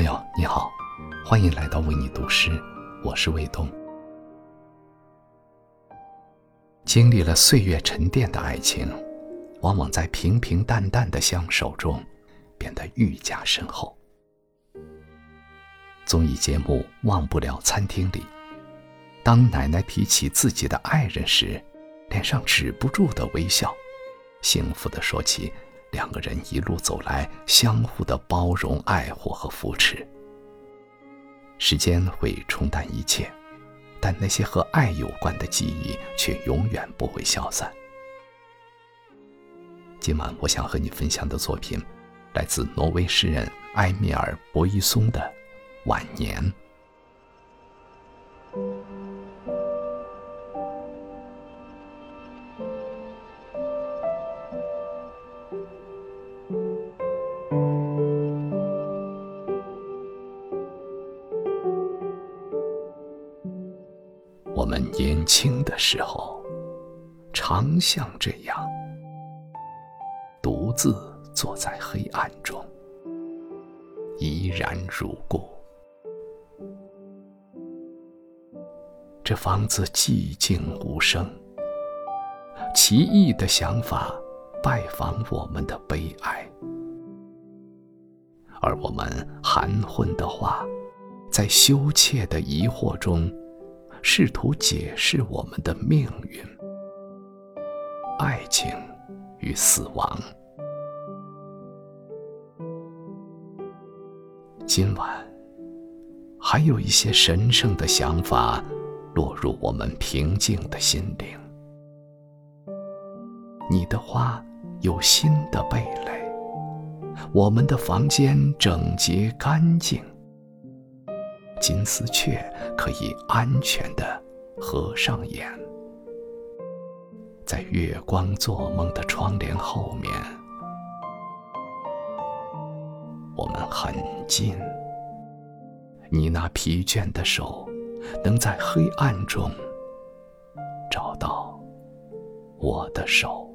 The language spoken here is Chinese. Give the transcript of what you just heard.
朋友你好，欢迎来到为你读诗，我是卫东。经历了岁月沉淀的爱情，往往在平平淡淡的相守中，变得愈加深厚。综艺节目《忘不了餐厅》里，当奶奶提起自己的爱人时，脸上止不住的微笑，幸福的说起两个人一路走来相互的包容、爱护和扶持。时间会冲淡一切，但那些和爱有关的记忆却永远不会消散。今晚我想和你分享的作品，来自挪威诗人埃米尔·博伊松的《晚年》。我们年轻的时候，常像这样，独自坐在黑暗中，怡然如故。这房子寂静无声，奇异的想法拜访我们的悲哀，而我们含混的话，在羞怯的疑惑中。试图解释我们的命运、爱情与死亡。今晚，还有一些神圣的想法落入我们平静的心灵。你的花有新的蓓蕾，我们的房间整洁干净。金丝雀可以安全的合上眼，在月光做梦的窗帘后面，我们很近。你那疲倦的手，能在黑暗中找到我的手。